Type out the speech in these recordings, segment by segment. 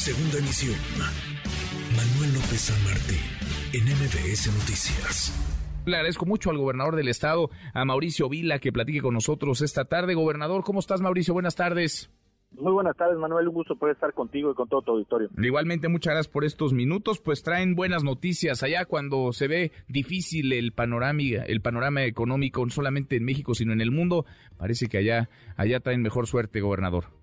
Segunda emisión. Manuel López San Martín, en MBS Noticias. Le agradezco mucho al gobernador del estado, a Mauricio Vila, que platique con nosotros esta tarde. Gobernador, ¿cómo estás, Mauricio? Buenas tardes. Muy buenas tardes, Manuel. Un gusto poder estar contigo y con todo tu auditorio. Igualmente, muchas gracias por estos minutos. Pues traen buenas noticias allá cuando se ve difícil el panorama, el panorama económico, no solamente en México, sino en el mundo. Parece que allá, allá traen mejor suerte, gobernador.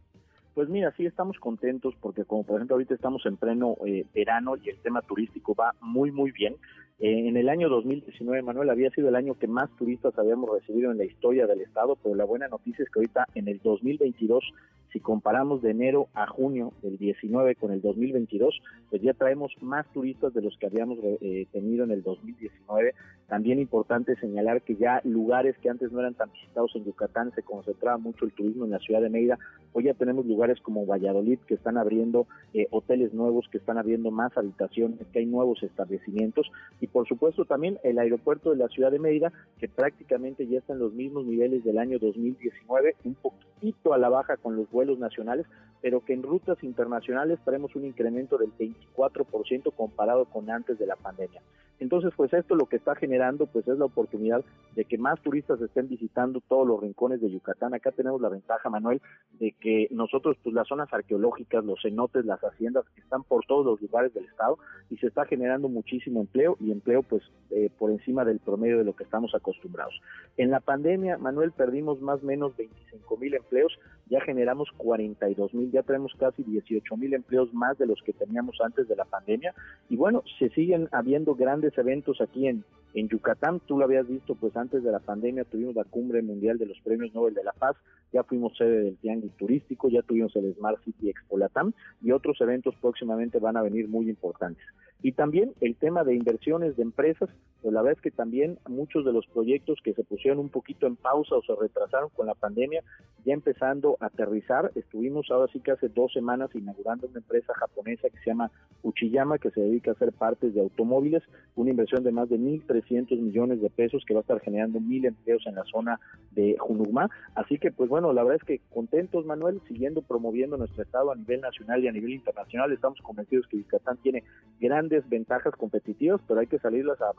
Pues mira, sí estamos contentos porque como por ejemplo ahorita estamos en pleno eh, verano y el tema turístico va muy muy bien. Eh, en el año 2019, Manuel, había sido el año que más turistas habíamos recibido en la historia del estado, pero la buena noticia es que ahorita en el 2022 si comparamos de enero a junio del 19 con el 2022, pues ya traemos más turistas de los que habíamos eh, tenido en el 2019. También importante señalar que ya lugares que antes no eran tan visitados en Yucatán, se concentraba mucho el turismo en la ciudad de Mérida. Hoy ya tenemos lugares como Valladolid que están abriendo eh, hoteles nuevos, que están abriendo más habitaciones, que hay nuevos establecimientos y por supuesto también el aeropuerto de la ciudad de Mérida que prácticamente ya está en los mismos niveles del año 2019, un poquito a la baja con los vuelos nacionales, pero que en rutas internacionales traemos un incremento del 24% comparado con antes de la pandemia. Entonces, pues esto lo que está generando, pues es la oportunidad de que más turistas estén visitando todos los rincones de Yucatán. Acá tenemos la ventaja, Manuel, de que nosotros, pues las zonas arqueológicas, los cenotes, las haciendas, están por todos los lugares del estado y se está generando muchísimo empleo y empleo, pues, eh, por encima del promedio de lo que estamos acostumbrados. En la pandemia, Manuel, perdimos más o menos 25 mil empleos, ya generamos 42 mil, ya tenemos casi 18 mil empleos más de los que teníamos antes de la pandemia y bueno, se siguen habiendo grandes eventos aquí en, en Yucatán. Tú lo habías visto, pues antes de la pandemia tuvimos la cumbre mundial de los premios Nobel de la Paz, ya fuimos sede del Tianguis Turístico, ya tuvimos el Smart City Expo Latam y otros eventos próximamente van a venir muy importantes. Y también el tema de inversiones de empresas, pues la verdad es que también muchos de los proyectos que se pusieron un poquito en pausa o se retrasaron con la pandemia, ya empezando a aterrizar. Estuvimos ahora sí que hace dos semanas inaugurando una empresa japonesa que se llama Uchiyama, que se dedica a hacer partes de automóviles, una inversión de más de 1.300 millones de pesos que va a estar generando mil empleos en la zona de Junugma. Así que, pues bueno, la verdad es que contentos, Manuel, siguiendo promoviendo nuestro estado a nivel nacional y a nivel internacional. Estamos convencidos que Yucatán tiene gran ventajas competitivas, pero hay que salirlas a,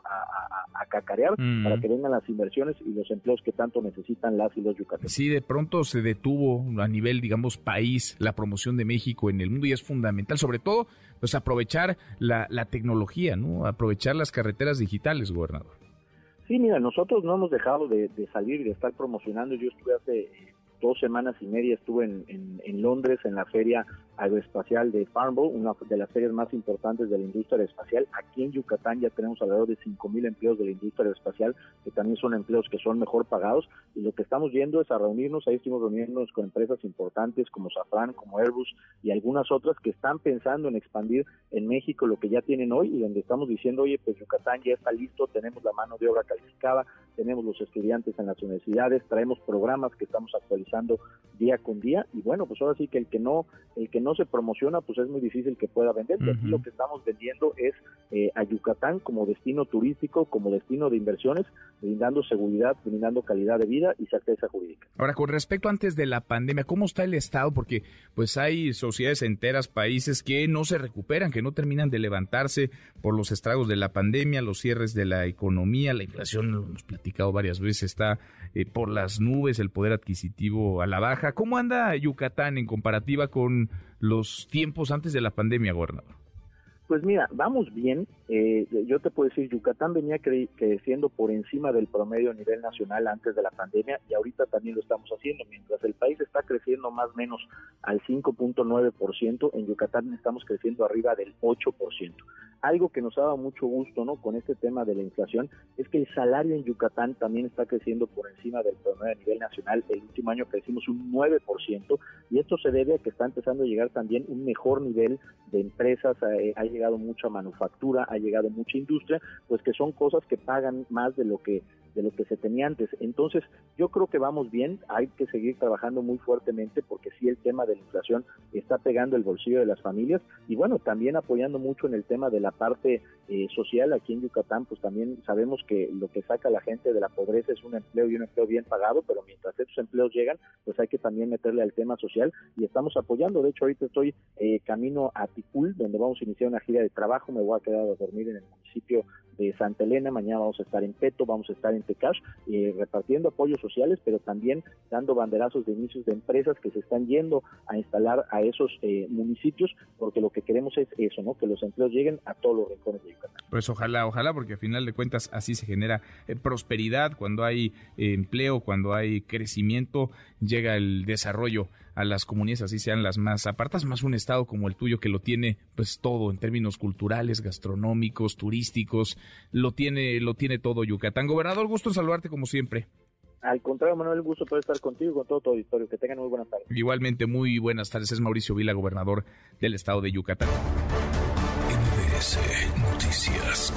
cacarear para que vengan las inversiones y los empleos que tanto necesitan las y los yucatecos. Sí, de pronto se detuvo a nivel, digamos, país la promoción de México en el mundo y es fundamental, sobre todo, pues aprovechar la, tecnología, ¿no? Aprovechar las carreteras digitales, gobernador. Sí, mira, nosotros no hemos dejado de, de salir y de estar promocionando. Yo estuve hace dos semanas y media estuve en, Londres en la feria aeroespacial de Farnborough, una de las ferias más importantes de la industria aeroespacial. Aquí en Yucatán ya tenemos alrededor de 5.000 empleos de la industria aeroespacial, que también son empleos que son mejor pagados. Y lo que estamos yendo es a reunirnos, ahí estuvimos reuniéndonos con empresas importantes como Safran, como Airbus y algunas otras que están pensando en expandir en México lo que ya tienen hoy y donde estamos diciendo, oye, pues Yucatán ya está listo, tenemos la mano de obra calificada, tenemos los estudiantes en las universidades, traemos programas que estamos actualizando día con día y bueno, pues ahora sí que el que no el que no se promociona, pues es muy difícil que pueda vender. Aquí lo que estamos vendiendo es eh, a Yucatán como destino turístico, como destino de inversiones, brindando seguridad, brindando calidad de vida y certeza jurídica. Ahora, con respecto antes de la pandemia, ¿cómo está el Estado? Porque pues hay sociedades enteras, países que no se recuperan, que no terminan de levantarse por los estragos de la pandemia, los cierres de la economía, la inflación, varias veces, está eh, por las nubes, el poder adquisitivo a la baja. ¿Cómo anda Yucatán en comparativa con los tiempos antes de la pandemia, gobernador? Pues mira, vamos bien. Eh, yo te puedo decir, Yucatán venía creciendo por encima del promedio a nivel nacional antes de la pandemia y ahorita también lo estamos haciendo. Mientras el país está creciendo más o menos al 5.9%, en Yucatán estamos creciendo arriba del 8%. Algo que nos ha dado mucho gusto, ¿no? Con este tema de la inflación es que el salario en Yucatán también está creciendo por encima del promedio a nivel nacional. El último año crecimos un 9% y esto se debe a que está empezando a llegar también un mejor nivel de empresas. Eh, ha llegado mucha manufactura, ha llegado mucha industria, pues que son cosas que pagan más de lo que de lo que se tenía antes. Entonces, yo creo que vamos bien, hay que seguir trabajando muy fuertemente porque sí el tema de la inflación está pegando el bolsillo de las familias y bueno, también apoyando mucho en el tema de la parte eh, social aquí en Yucatán, pues también sabemos que lo que saca a la gente de la pobreza es un empleo y un empleo bien pagado, pero mientras estos empleos llegan, pues hay que también meterle al tema social y estamos apoyando. De hecho, ahorita estoy eh, camino a Ticul, donde vamos a iniciar una gira de trabajo, me voy a quedar a dormir en el municipio de Santa Elena, mañana vamos a estar en Peto, vamos a estar en Tecash, eh, repartiendo apoyos sociales, pero también dando banderazos de inicios de empresas que se están yendo a instalar a esos eh, municipios, porque lo que queremos es eso, ¿no? Que los empleos lleguen a todos los rincones de Yucatán. Pues ojalá, ojalá, porque al final de cuentas así se genera eh, prosperidad, cuando hay empleo, cuando hay crecimiento, llega el desarrollo a las comunidades, así sean las más apartas, más un estado como el tuyo que lo tiene pues todo en términos culturales, gastronómicos, turísticos, lo tiene, lo tiene todo Yucatán. Gobernador, gusto en saludarte como siempre. Al contrario, Manuel, gusto poder estar contigo y con todo tu auditorio. Que tengan muy buenas tardes. Igualmente, muy buenas tardes. Es Mauricio Vila, gobernador del estado de Yucatán. Noticias.